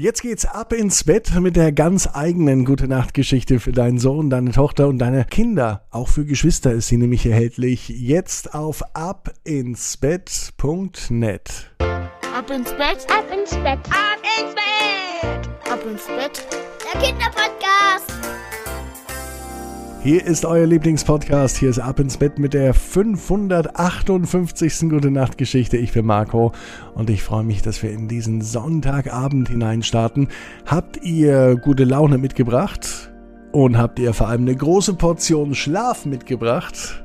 Jetzt geht's ab ins Bett mit der ganz eigenen Gute Nacht Geschichte für deinen Sohn, deine Tochter und deine Kinder. Auch für Geschwister ist sie nämlich erhältlich. Jetzt auf abinsbett.net. Ab ins Bett, ab ins Bett, ab ins Bett, ab ins Bett. Der Kinderpodcast. Hier ist euer Lieblingspodcast. Hier ist Ab ins Bett mit der 558. Gute Nacht Geschichte. Ich bin Marco und ich freue mich, dass wir in diesen Sonntagabend hineinstarten. Habt ihr gute Laune mitgebracht? Und habt ihr vor allem eine große Portion Schlaf mitgebracht?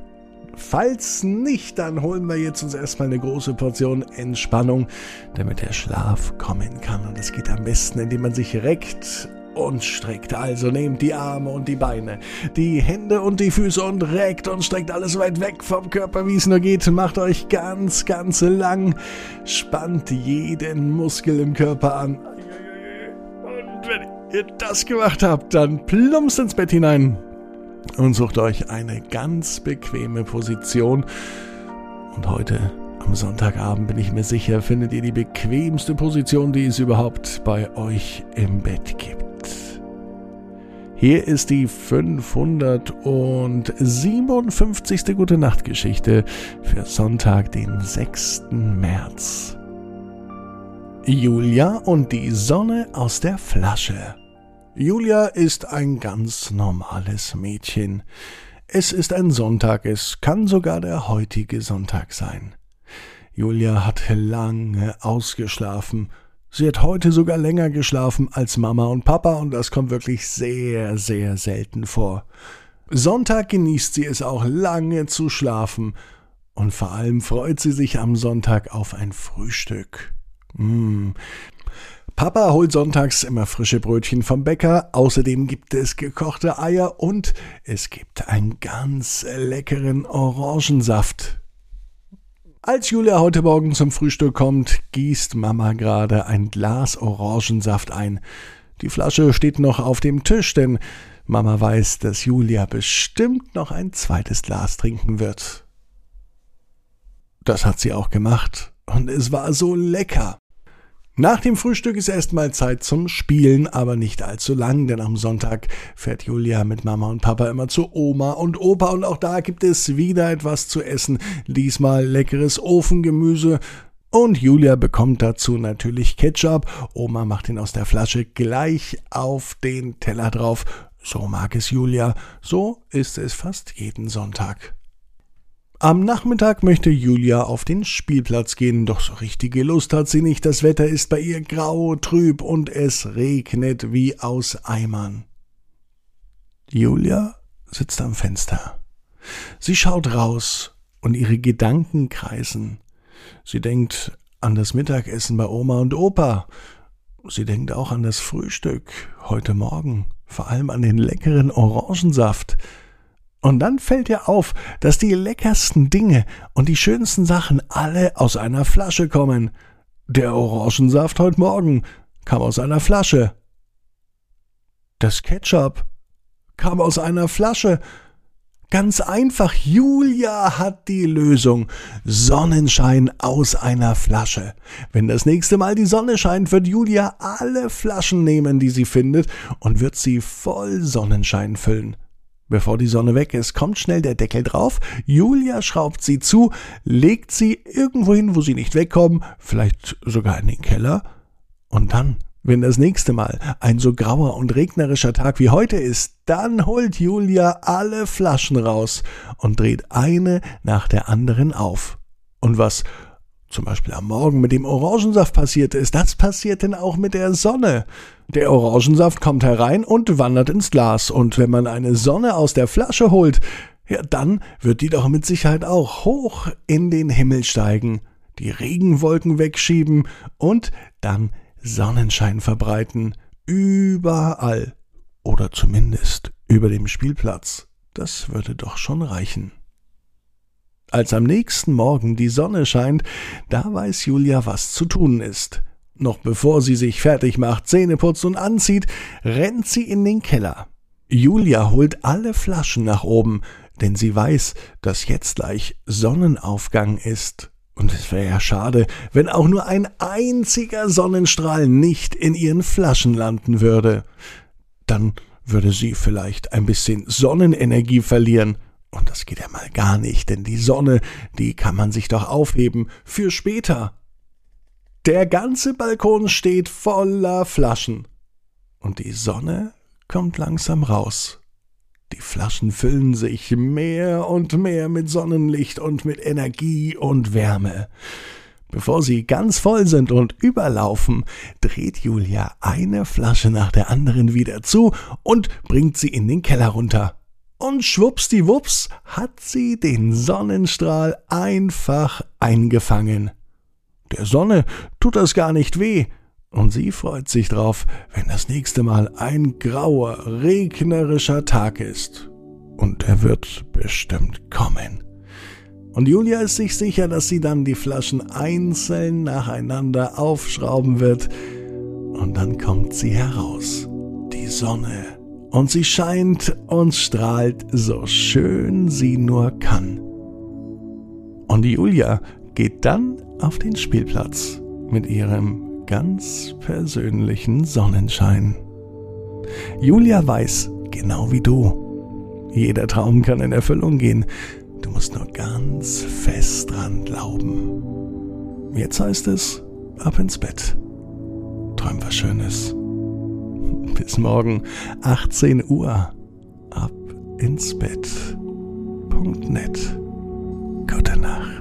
Falls nicht, dann holen wir jetzt uns erstmal eine große Portion Entspannung, damit der Schlaf kommen kann. Und das geht am besten, indem man sich reckt und streckt. Also nehmt die Arme und die Beine, die Hände und die Füße und reckt und streckt alles weit weg vom Körper, wie es nur geht. Macht euch ganz, ganz lang. Spannt jeden Muskel im Körper an. Und wenn ihr das gemacht habt, dann plumpst ins Bett hinein und sucht euch eine ganz bequeme Position. Und heute am Sonntagabend bin ich mir sicher, findet ihr die bequemste Position, die es überhaupt bei euch im Bett gibt. Hier ist die 557. Gute Nacht Geschichte für Sonntag, den 6. März. Julia und die Sonne aus der Flasche. Julia ist ein ganz normales Mädchen. Es ist ein Sonntag, es kann sogar der heutige Sonntag sein. Julia hat lange ausgeschlafen Sie hat heute sogar länger geschlafen als Mama und Papa und das kommt wirklich sehr, sehr selten vor. Sonntag genießt sie es auch lange zu schlafen und vor allem freut sie sich am Sonntag auf ein Frühstück. Mmh. Papa holt sonntags immer frische Brötchen vom Bäcker, außerdem gibt es gekochte Eier und es gibt einen ganz leckeren Orangensaft. Als Julia heute Morgen zum Frühstück kommt, gießt Mama gerade ein Glas Orangensaft ein. Die Flasche steht noch auf dem Tisch, denn Mama weiß, dass Julia bestimmt noch ein zweites Glas trinken wird. Das hat sie auch gemacht, und es war so lecker. Nach dem Frühstück ist erstmal Zeit zum Spielen, aber nicht allzu lang, denn am Sonntag fährt Julia mit Mama und Papa immer zu Oma und Opa und auch da gibt es wieder etwas zu essen. Diesmal leckeres Ofengemüse. Und Julia bekommt dazu natürlich Ketchup. Oma macht ihn aus der Flasche gleich auf den Teller drauf. So mag es Julia. So ist es fast jeden Sonntag. Am Nachmittag möchte Julia auf den Spielplatz gehen, doch so richtige Lust hat sie nicht. Das Wetter ist bei ihr grau, trüb und es regnet wie aus Eimern. Julia sitzt am Fenster. Sie schaut raus und ihre Gedanken kreisen. Sie denkt an das Mittagessen bei Oma und Opa. Sie denkt auch an das Frühstück heute Morgen, vor allem an den leckeren Orangensaft. Und dann fällt ihr auf, dass die leckersten Dinge und die schönsten Sachen alle aus einer Flasche kommen. Der Orangensaft heute Morgen kam aus einer Flasche. Das Ketchup kam aus einer Flasche. Ganz einfach, Julia hat die Lösung. Sonnenschein aus einer Flasche. Wenn das nächste Mal die Sonne scheint, wird Julia alle Flaschen nehmen, die sie findet, und wird sie voll Sonnenschein füllen. Bevor die Sonne weg ist, kommt schnell der Deckel drauf, Julia schraubt sie zu, legt sie irgendwo hin, wo sie nicht wegkommen, vielleicht sogar in den Keller, und dann, wenn das nächste Mal ein so grauer und regnerischer Tag wie heute ist, dann holt Julia alle Flaschen raus und dreht eine nach der anderen auf. Und was zum Beispiel am Morgen mit dem Orangensaft passiert ist, das passiert denn auch mit der Sonne. Der Orangensaft kommt herein und wandert ins Glas, und wenn man eine Sonne aus der Flasche holt, ja, dann wird die doch mit Sicherheit auch hoch in den Himmel steigen, die Regenwolken wegschieben und dann Sonnenschein verbreiten, überall oder zumindest über dem Spielplatz. Das würde doch schon reichen. Als am nächsten Morgen die Sonne scheint, da weiß Julia, was zu tun ist. Noch bevor sie sich fertig macht, Zähne putzt und anzieht, rennt sie in den Keller. Julia holt alle Flaschen nach oben, denn sie weiß, dass jetzt gleich Sonnenaufgang ist. Und es wäre ja schade, wenn auch nur ein einziger Sonnenstrahl nicht in ihren Flaschen landen würde. Dann würde sie vielleicht ein bisschen Sonnenenergie verlieren. Und das geht ja mal gar nicht, denn die Sonne, die kann man sich doch aufheben für später. Der ganze Balkon steht voller Flaschen. Und die Sonne kommt langsam raus. Die Flaschen füllen sich mehr und mehr mit Sonnenlicht und mit Energie und Wärme. Bevor sie ganz voll sind und überlaufen, dreht Julia eine Flasche nach der anderen wieder zu und bringt sie in den Keller runter. Und schwuppsdiwupps hat sie den Sonnenstrahl einfach eingefangen. Der Sonne tut das gar nicht weh, und sie freut sich drauf, wenn das nächste Mal ein grauer, regnerischer Tag ist. Und er wird bestimmt kommen. Und Julia ist sich sicher, dass sie dann die Flaschen einzeln nacheinander aufschrauben wird. Und dann kommt sie heraus, die Sonne. Und sie scheint und strahlt so schön sie nur kann. Und Julia geht dann auf den Spielplatz mit ihrem ganz persönlichen Sonnenschein. Julia weiß, genau wie du, jeder Traum kann in Erfüllung gehen. Du musst nur ganz fest dran glauben. Jetzt heißt es, ab ins Bett. Träum was Schönes. Bis morgen, 18 Uhr. Ab ins Bett. Gute Nacht.